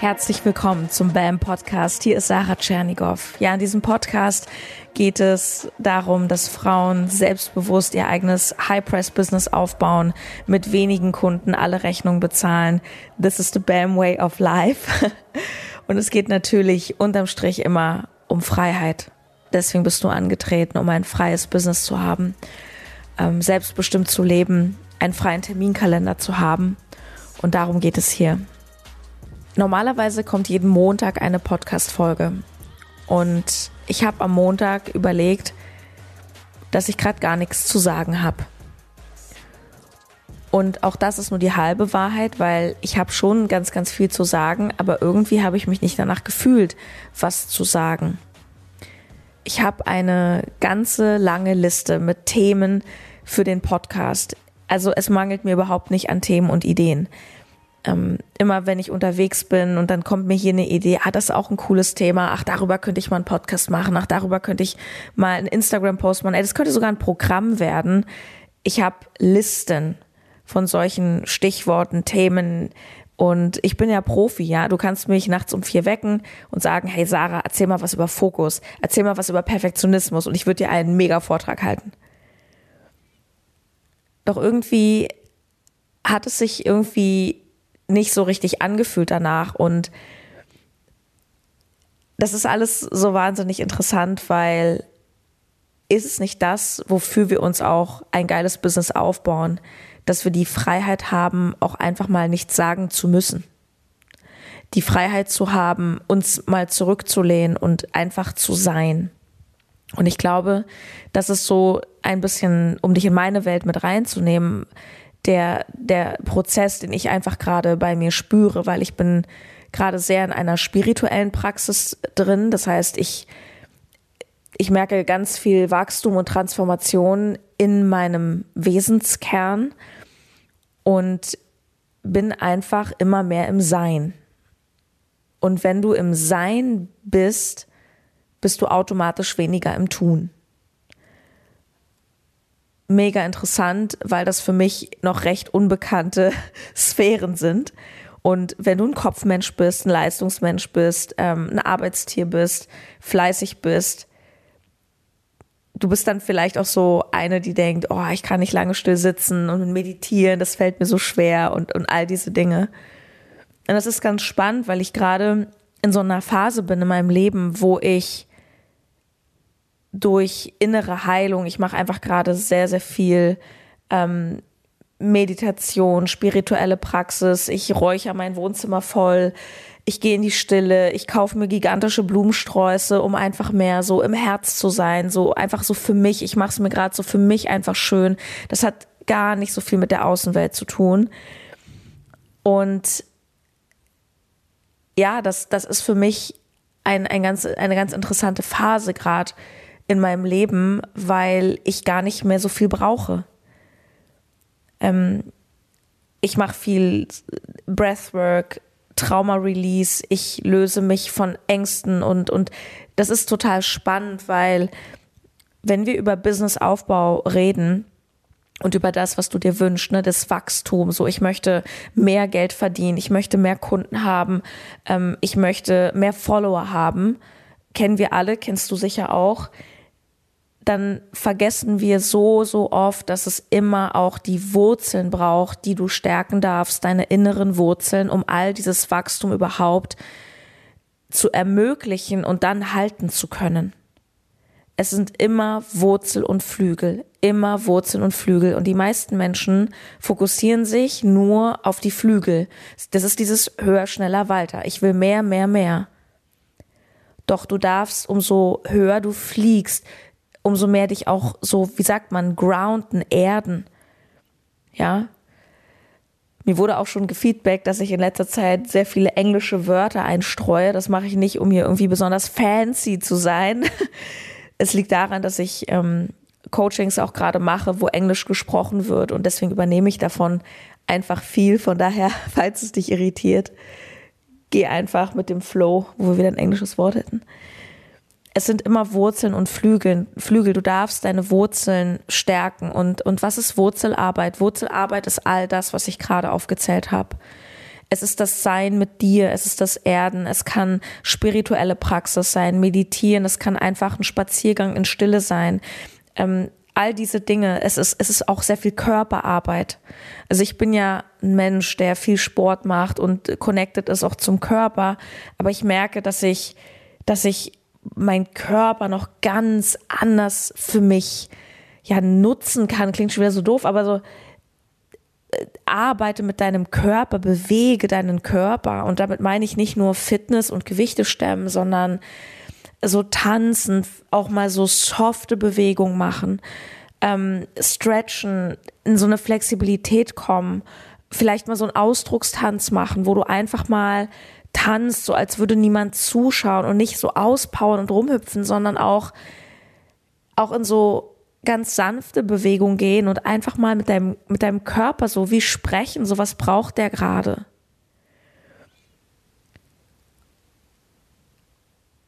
Herzlich willkommen zum BAM Podcast. Hier ist Sarah Tschernigow. Ja, in diesem Podcast geht es darum, dass Frauen selbstbewusst ihr eigenes High-Price-Business aufbauen, mit wenigen Kunden alle Rechnungen bezahlen. This is the BAM way of life. Und es geht natürlich unterm Strich immer um Freiheit. Deswegen bist du angetreten, um ein freies Business zu haben, ähm, selbstbestimmt zu leben, einen freien Terminkalender zu haben. Und darum geht es hier. Normalerweise kommt jeden Montag eine Podcast-Folge. Und ich habe am Montag überlegt, dass ich gerade gar nichts zu sagen habe. Und auch das ist nur die halbe Wahrheit, weil ich habe schon ganz, ganz viel zu sagen, aber irgendwie habe ich mich nicht danach gefühlt, was zu sagen. Ich habe eine ganze lange Liste mit Themen für den Podcast. Also es mangelt mir überhaupt nicht an Themen und Ideen ähm, immer wenn ich unterwegs bin und dann kommt mir hier eine Idee, ah, das ist auch ein cooles Thema, ach, darüber könnte ich mal einen Podcast machen, ach, darüber könnte ich mal einen Instagram-Post machen, ey, das könnte sogar ein Programm werden. Ich habe Listen von solchen Stichworten, Themen, und ich bin ja Profi, ja. Du kannst mich nachts um vier wecken und sagen, hey Sarah, erzähl mal was über Fokus, erzähl mal was über Perfektionismus und ich würde dir einen mega Vortrag halten. Doch irgendwie hat es sich irgendwie nicht so richtig angefühlt danach. Und das ist alles so wahnsinnig interessant, weil ist es nicht das, wofür wir uns auch ein geiles Business aufbauen, dass wir die Freiheit haben, auch einfach mal nichts sagen zu müssen. Die Freiheit zu haben, uns mal zurückzulehnen und einfach zu sein. Und ich glaube, das ist so ein bisschen, um dich in meine Welt mit reinzunehmen, der, der Prozess, den ich einfach gerade bei mir spüre, weil ich bin gerade sehr in einer spirituellen Praxis drin. Das heißt, ich, ich merke ganz viel Wachstum und Transformation in meinem Wesenskern und bin einfach immer mehr im Sein. Und wenn du im Sein bist, bist du automatisch weniger im Tun mega interessant, weil das für mich noch recht unbekannte Sphären sind. Und wenn du ein Kopfmensch bist, ein Leistungsmensch bist, ähm, ein Arbeitstier bist, fleißig bist, du bist dann vielleicht auch so eine, die denkt, oh, ich kann nicht lange still sitzen und meditieren, das fällt mir so schwer und, und all diese Dinge. Und das ist ganz spannend, weil ich gerade in so einer Phase bin in meinem Leben, wo ich durch innere Heilung. Ich mache einfach gerade sehr, sehr viel ähm, Meditation, spirituelle Praxis. Ich räuchere mein Wohnzimmer voll. Ich gehe in die Stille. Ich kaufe mir gigantische Blumensträuße, um einfach mehr so im Herz zu sein. So einfach so für mich. Ich mache es mir gerade so für mich einfach schön. Das hat gar nicht so viel mit der Außenwelt zu tun. Und ja, das, das ist für mich ein, ein ganz, eine ganz interessante Phase gerade in meinem Leben, weil ich gar nicht mehr so viel brauche. Ähm, ich mache viel Breathwork, Trauma-Release, ich löse mich von Ängsten und, und das ist total spannend, weil wenn wir über Businessaufbau reden, und über das, was du dir wünschst, ne, das Wachstum. So, ich möchte mehr Geld verdienen, ich möchte mehr Kunden haben, ähm, ich möchte mehr Follower haben. Kennen wir alle, kennst du sicher auch dann vergessen wir so, so oft, dass es immer auch die Wurzeln braucht, die du stärken darfst, deine inneren Wurzeln, um all dieses Wachstum überhaupt zu ermöglichen und dann halten zu können. Es sind immer Wurzel und Flügel, immer Wurzel und Flügel. Und die meisten Menschen fokussieren sich nur auf die Flügel. Das ist dieses höher, schneller, weiter. Ich will mehr, mehr, mehr. Doch du darfst, umso höher du fliegst, umso mehr dich auch so, wie sagt man, grounden, erden. Ja. Mir wurde auch schon gefeedbackt, dass ich in letzter Zeit sehr viele englische Wörter einstreue. Das mache ich nicht, um hier irgendwie besonders fancy zu sein. Es liegt daran, dass ich ähm, Coachings auch gerade mache, wo Englisch gesprochen wird und deswegen übernehme ich davon einfach viel. Von daher, falls es dich irritiert, geh einfach mit dem Flow, wo wir wieder ein englisches Wort hätten es sind immer Wurzeln und Flügel. Flügel. Du darfst deine Wurzeln stärken. Und, und was ist Wurzelarbeit? Wurzelarbeit ist all das, was ich gerade aufgezählt habe. Es ist das Sein mit dir, es ist das Erden, es kann spirituelle Praxis sein, meditieren, es kann einfach ein Spaziergang in Stille sein. Ähm, all diese Dinge, es ist, es ist auch sehr viel Körperarbeit. Also ich bin ja ein Mensch, der viel Sport macht und connected ist auch zum Körper, aber ich merke, dass ich, dass ich mein Körper noch ganz anders für mich ja nutzen kann. Klingt schon wieder so doof, aber so äh, arbeite mit deinem Körper, bewege deinen Körper und damit meine ich nicht nur Fitness und Gewichte stemmen, sondern so tanzen, auch mal so softe Bewegungen machen, ähm, stretchen, in so eine Flexibilität kommen, vielleicht mal so einen Ausdruckstanz machen, wo du einfach mal tanzt, so als würde niemand zuschauen und nicht so auspowern und rumhüpfen, sondern auch, auch in so ganz sanfte Bewegung gehen und einfach mal mit deinem, mit deinem Körper so wie sprechen, so was braucht der gerade.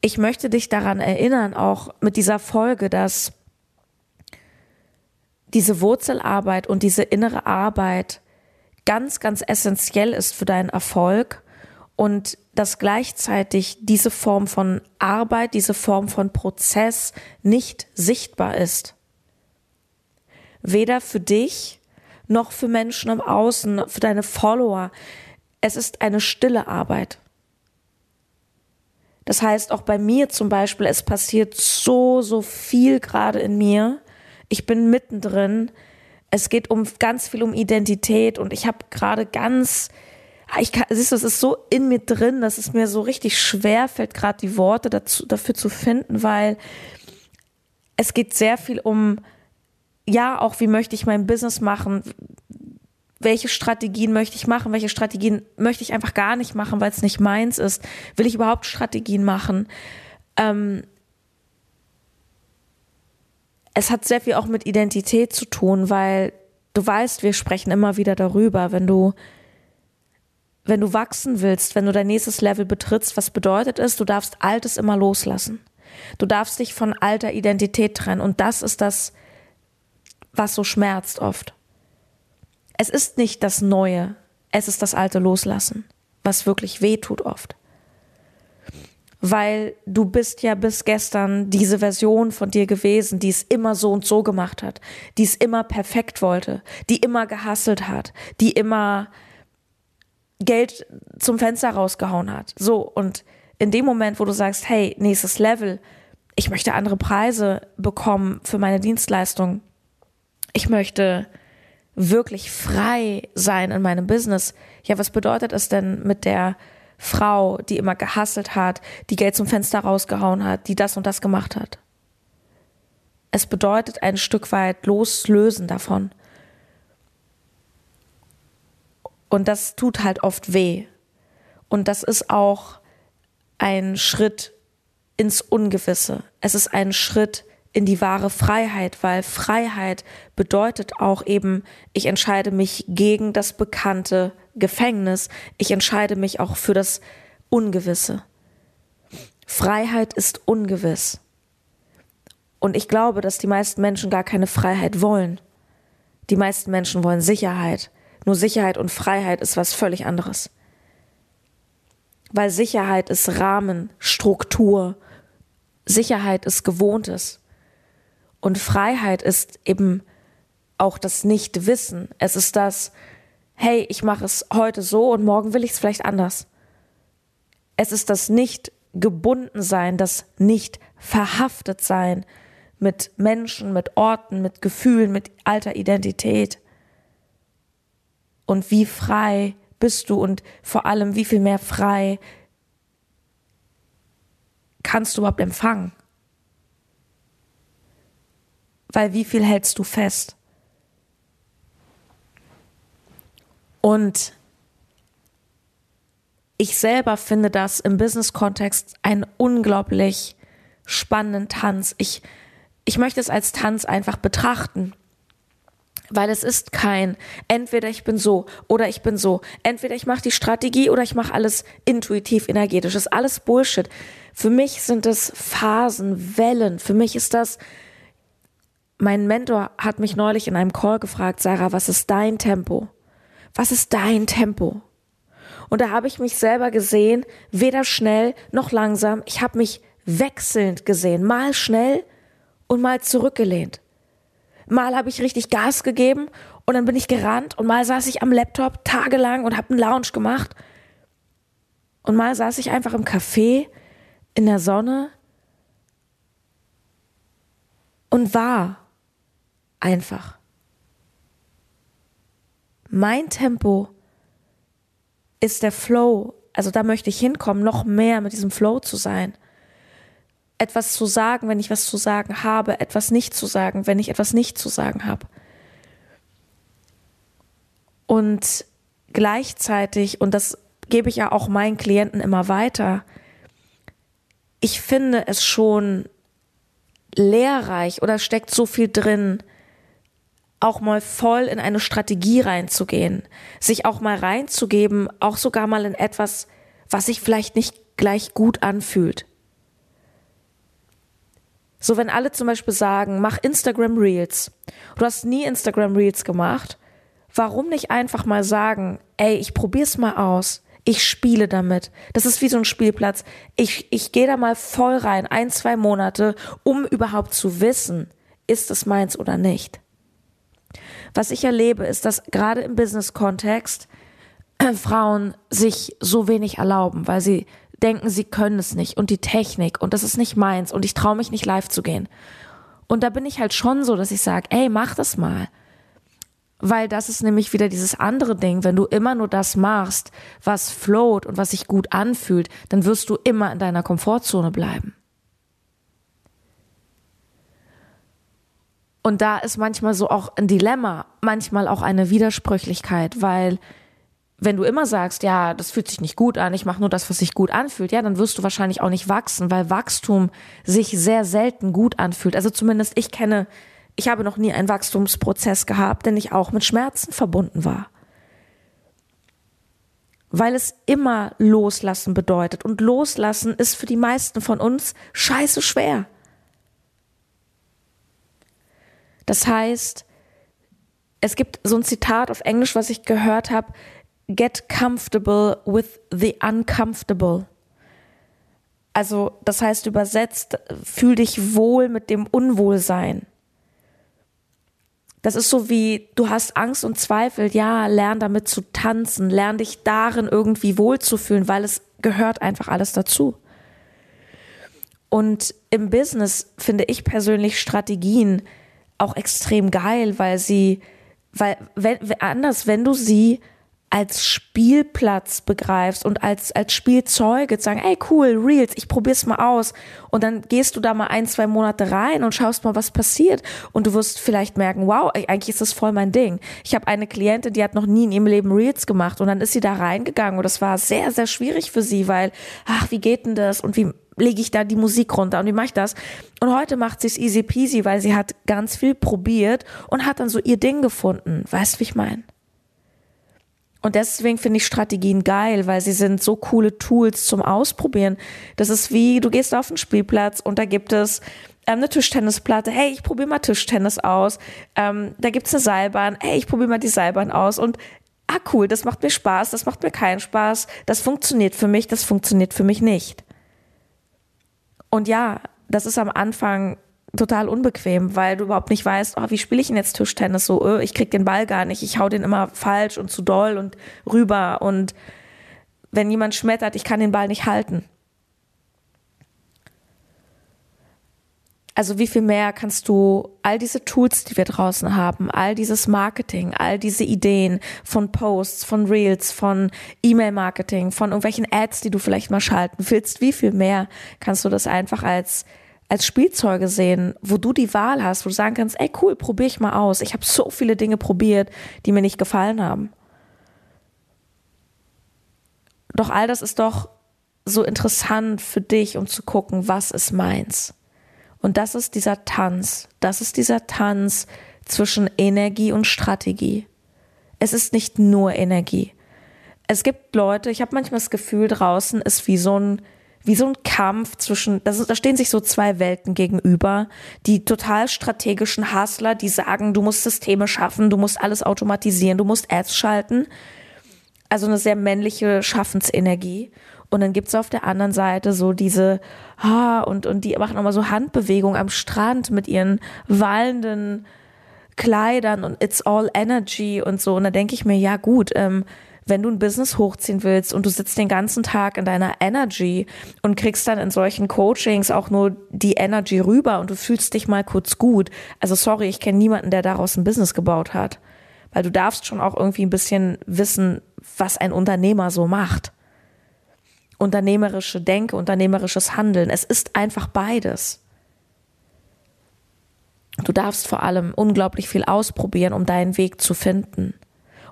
ich möchte dich daran erinnern, auch mit dieser Folge, dass diese Wurzelarbeit und diese innere Arbeit ganz, ganz essentiell ist für deinen Erfolg und dass gleichzeitig diese Form von Arbeit, diese Form von Prozess nicht sichtbar ist. Weder für dich noch für Menschen im Außen, für deine Follower. Es ist eine stille Arbeit. Das heißt, auch bei mir zum Beispiel, es passiert so, so viel gerade in mir. Ich bin mittendrin. Es geht um ganz viel um Identität und ich habe gerade ganz, ich kann, siehst du, es ist so in mir drin, dass es mir so richtig schwer fällt, gerade die Worte dazu, dafür zu finden, weil es geht sehr viel um, ja, auch wie möchte ich mein Business machen, welche Strategien möchte ich machen, welche Strategien möchte ich einfach gar nicht machen, weil es nicht meins ist. Will ich überhaupt Strategien machen? Ähm, es hat sehr viel auch mit Identität zu tun, weil du weißt, wir sprechen immer wieder darüber, wenn du wenn du wachsen willst, wenn du dein nächstes Level betrittst, was bedeutet es, du darfst Altes immer loslassen. Du darfst dich von alter Identität trennen und das ist das, was so schmerzt oft. Es ist nicht das Neue, es ist das Alte loslassen, was wirklich weh tut oft. Weil du bist ja bis gestern diese Version von dir gewesen, die es immer so und so gemacht hat, die es immer perfekt wollte, die immer gehasselt hat, die immer Geld zum Fenster rausgehauen hat. So, und in dem Moment, wo du sagst, hey, nächstes Level, ich möchte andere Preise bekommen für meine Dienstleistung, ich möchte wirklich frei sein in meinem Business. Ja, was bedeutet es denn mit der Frau, die immer gehasselt hat, die Geld zum Fenster rausgehauen hat, die das und das gemacht hat? Es bedeutet ein Stück weit loslösen davon. Und das tut halt oft weh. Und das ist auch ein Schritt ins Ungewisse. Es ist ein Schritt in die wahre Freiheit, weil Freiheit bedeutet auch eben, ich entscheide mich gegen das bekannte Gefängnis, ich entscheide mich auch für das Ungewisse. Freiheit ist ungewiss. Und ich glaube, dass die meisten Menschen gar keine Freiheit wollen. Die meisten Menschen wollen Sicherheit. Nur Sicherheit und Freiheit ist was völlig anderes. Weil Sicherheit ist Rahmen, Struktur. Sicherheit ist Gewohntes. Und Freiheit ist eben auch das Nichtwissen. Es ist das, hey, ich mache es heute so und morgen will ich es vielleicht anders. Es ist das nicht gebunden sein, das nicht verhaftet sein mit Menschen, mit Orten, mit Gefühlen, mit alter Identität. Und wie frei bist du und vor allem wie viel mehr frei kannst du überhaupt empfangen? weil wie viel hältst du fest? Und ich selber finde das im Business-Kontext einen unglaublich spannenden Tanz. Ich, ich möchte es als Tanz einfach betrachten. Weil es ist kein, entweder ich bin so oder ich bin so. Entweder ich mache die Strategie oder ich mache alles intuitiv, energetisch. Das ist alles Bullshit. Für mich sind es Phasen, Wellen. Für mich ist das mein Mentor hat mich neulich in einem Call gefragt, Sarah, was ist dein Tempo? Was ist dein Tempo? Und da habe ich mich selber gesehen, weder schnell noch langsam. Ich habe mich wechselnd gesehen, mal schnell und mal zurückgelehnt. Mal habe ich richtig Gas gegeben und dann bin ich gerannt und mal saß ich am Laptop tagelang und habe einen Lounge gemacht. Und mal saß ich einfach im Café in der Sonne und war einfach. Mein Tempo ist der Flow. Also da möchte ich hinkommen, noch mehr mit diesem Flow zu sein. Etwas zu sagen, wenn ich was zu sagen habe, etwas nicht zu sagen, wenn ich etwas nicht zu sagen habe. Und gleichzeitig, und das gebe ich ja auch meinen Klienten immer weiter, ich finde es schon lehrreich oder steckt so viel drin, auch mal voll in eine Strategie reinzugehen, sich auch mal reinzugeben, auch sogar mal in etwas, was sich vielleicht nicht gleich gut anfühlt. So, wenn alle zum Beispiel sagen, mach Instagram Reels. Du hast nie Instagram Reels gemacht. Warum nicht einfach mal sagen, ey, ich probier's mal aus. Ich spiele damit. Das ist wie so ein Spielplatz. Ich, ich gehe da mal voll rein, ein, zwei Monate, um überhaupt zu wissen, ist es meins oder nicht. Was ich erlebe, ist, dass gerade im Business-Kontext äh, Frauen sich so wenig erlauben, weil sie denken, sie können es nicht und die Technik und das ist nicht meins und ich traue mich nicht live zu gehen. Und da bin ich halt schon so, dass ich sage, ey, mach das mal. Weil das ist nämlich wieder dieses andere Ding, wenn du immer nur das machst, was float und was sich gut anfühlt, dann wirst du immer in deiner Komfortzone bleiben. Und da ist manchmal so auch ein Dilemma, manchmal auch eine Widersprüchlichkeit, weil wenn du immer sagst, ja, das fühlt sich nicht gut an, ich mache nur das, was sich gut anfühlt, ja, dann wirst du wahrscheinlich auch nicht wachsen, weil Wachstum sich sehr selten gut anfühlt. Also zumindest ich kenne, ich habe noch nie einen Wachstumsprozess gehabt, denn ich auch mit Schmerzen verbunden war. Weil es immer loslassen bedeutet. Und loslassen ist für die meisten von uns scheiße schwer. Das heißt, es gibt so ein Zitat auf Englisch, was ich gehört habe, get comfortable with the uncomfortable. Also, das heißt übersetzt, fühl dich wohl mit dem Unwohlsein. Das ist so wie, du hast Angst und Zweifel, ja, lern damit zu tanzen, lern dich darin irgendwie wohlzufühlen, weil es gehört einfach alles dazu. Und im Business finde ich persönlich Strategien, auch extrem geil, weil sie, weil, wenn, anders, wenn du sie als Spielplatz begreifst und als, als Spielzeuge zu sagen, ey cool, Reels, ich probier's mal aus. Und dann gehst du da mal ein, zwei Monate rein und schaust mal, was passiert. Und du wirst vielleicht merken, wow, eigentlich ist das voll mein Ding. Ich habe eine Klientin, die hat noch nie in ihrem Leben Reels gemacht und dann ist sie da reingegangen und das war sehr, sehr schwierig für sie, weil, ach, wie geht denn das und wie lege ich da die Musik runter und wie mache ich das? Und heute macht sie es easy peasy, weil sie hat ganz viel probiert und hat dann so ihr Ding gefunden. Weißt du, wie ich meine? Und deswegen finde ich Strategien geil, weil sie sind so coole Tools zum Ausprobieren. Das ist wie, du gehst auf den Spielplatz und da gibt es ähm, eine Tischtennisplatte. Hey, ich probiere mal Tischtennis aus. Ähm, da gibt's eine Seilbahn. Hey, ich probiere mal die Seilbahn aus. Und ah cool, das macht mir Spaß, das macht mir keinen Spaß. Das funktioniert für mich, das funktioniert für mich nicht. Und ja, das ist am Anfang total unbequem, weil du überhaupt nicht weißt, oh, wie spiele ich denn jetzt Tischtennis so, oh, ich krieg den Ball gar nicht, ich hau den immer falsch und zu doll und rüber. Und wenn jemand schmettert, ich kann den Ball nicht halten. Also wie viel mehr kannst du all diese Tools, die wir draußen haben, all dieses Marketing, all diese Ideen von Posts, von Reels, von E-Mail-Marketing, von irgendwelchen Ads, die du vielleicht mal schalten willst, wie viel mehr kannst du das einfach als als Spielzeuge sehen, wo du die Wahl hast, wo du sagen kannst, ey cool, probiere ich mal aus. Ich habe so viele Dinge probiert, die mir nicht gefallen haben. Doch all das ist doch so interessant für dich, um zu gucken, was ist meins. Und das ist dieser Tanz. Das ist dieser Tanz zwischen Energie und Strategie. Es ist nicht nur Energie. Es gibt Leute, ich habe manchmal das Gefühl, draußen ist wie so ein wie so ein Kampf zwischen, da stehen sich so zwei Welten gegenüber. Die total strategischen Hustler, die sagen, du musst Systeme schaffen, du musst alles automatisieren, du musst Ads schalten. also eine sehr männliche Schaffensenergie. Und dann gibt's auf der anderen Seite so diese, ah, und, und die machen immer so Handbewegungen am Strand mit ihren wallenden Kleidern und it's all energy und so. Und da denke ich mir, ja gut, ähm, wenn du ein Business hochziehen willst und du sitzt den ganzen Tag in deiner Energy und kriegst dann in solchen Coachings auch nur die Energy rüber und du fühlst dich mal kurz gut. Also sorry, ich kenne niemanden, der daraus ein Business gebaut hat. Weil du darfst schon auch irgendwie ein bisschen wissen, was ein Unternehmer so macht. Unternehmerische Denke, unternehmerisches Handeln. Es ist einfach beides. Du darfst vor allem unglaublich viel ausprobieren, um deinen Weg zu finden.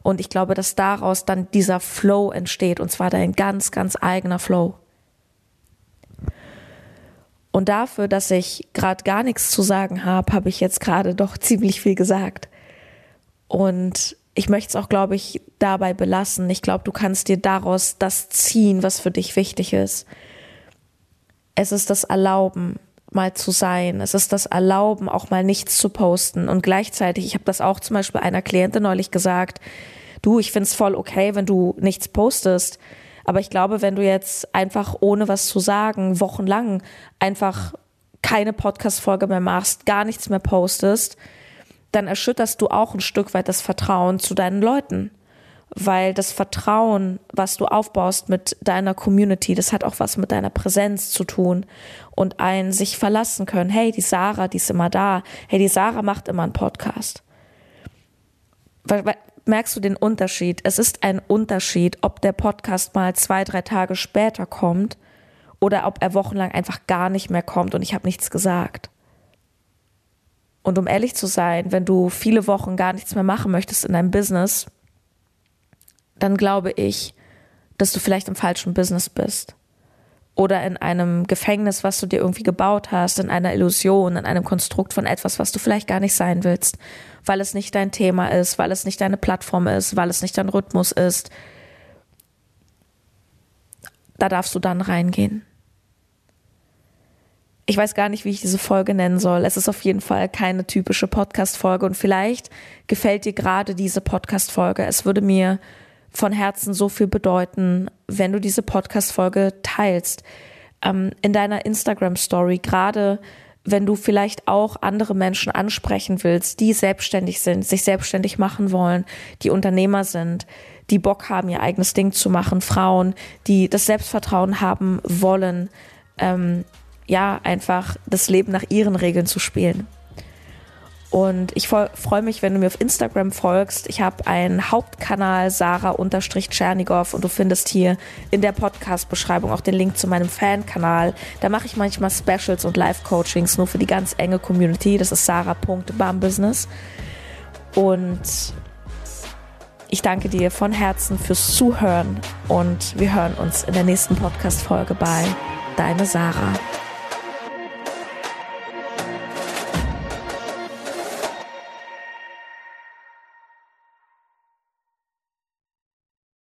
Und ich glaube, dass daraus dann dieser Flow entsteht, und zwar dein ganz, ganz eigener Flow. Und dafür, dass ich gerade gar nichts zu sagen habe, habe ich jetzt gerade doch ziemlich viel gesagt. Und ich möchte es auch, glaube ich, dabei belassen. Ich glaube, du kannst dir daraus das ziehen, was für dich wichtig ist. Es ist das Erlauben, mal zu sein. Es ist das Erlauben, auch mal nichts zu posten. Und gleichzeitig, ich habe das auch zum Beispiel einer Klientin neulich gesagt, du, ich find's voll okay, wenn du nichts postest. Aber ich glaube, wenn du jetzt einfach ohne was zu sagen, wochenlang einfach keine Podcast-Folge mehr machst, gar nichts mehr postest, dann erschütterst du auch ein Stück weit das Vertrauen zu deinen Leuten. Weil das Vertrauen, was du aufbaust mit deiner Community, das hat auch was mit deiner Präsenz zu tun. Und ein sich verlassen können. Hey, die Sarah, die ist immer da. Hey, die Sarah macht immer einen Podcast. Merkst du den Unterschied? Es ist ein Unterschied, ob der Podcast mal zwei, drei Tage später kommt oder ob er wochenlang einfach gar nicht mehr kommt und ich habe nichts gesagt. Und um ehrlich zu sein, wenn du viele Wochen gar nichts mehr machen möchtest in deinem Business, dann glaube ich, dass du vielleicht im falschen Business bist. Oder in einem Gefängnis, was du dir irgendwie gebaut hast, in einer Illusion, in einem Konstrukt von etwas, was du vielleicht gar nicht sein willst, weil es nicht dein Thema ist, weil es nicht deine Plattform ist, weil es nicht dein Rhythmus ist. Da darfst du dann reingehen. Ich weiß gar nicht, wie ich diese Folge nennen soll. Es ist auf jeden Fall keine typische Podcast-Folge und vielleicht gefällt dir gerade diese Podcast-Folge. Es würde mir von Herzen so viel bedeuten, wenn du diese Podcast-Folge teilst. Ähm, in deiner Instagram-Story, gerade wenn du vielleicht auch andere Menschen ansprechen willst, die selbstständig sind, sich selbstständig machen wollen, die Unternehmer sind, die Bock haben, ihr eigenes Ding zu machen, Frauen, die das Selbstvertrauen haben wollen, ähm, ja, einfach das Leben nach ihren Regeln zu spielen. Und ich freue mich, wenn du mir auf Instagram folgst. Ich habe einen Hauptkanal Sarah-Tschernigow und du findest hier in der Podcast-Beschreibung auch den Link zu meinem Fan-Kanal. Da mache ich manchmal Specials und Live-Coachings nur für die ganz enge Community. Das ist sarah.bambusiness. Und ich danke dir von Herzen fürs Zuhören und wir hören uns in der nächsten Podcast-Folge bei Deine Sarah.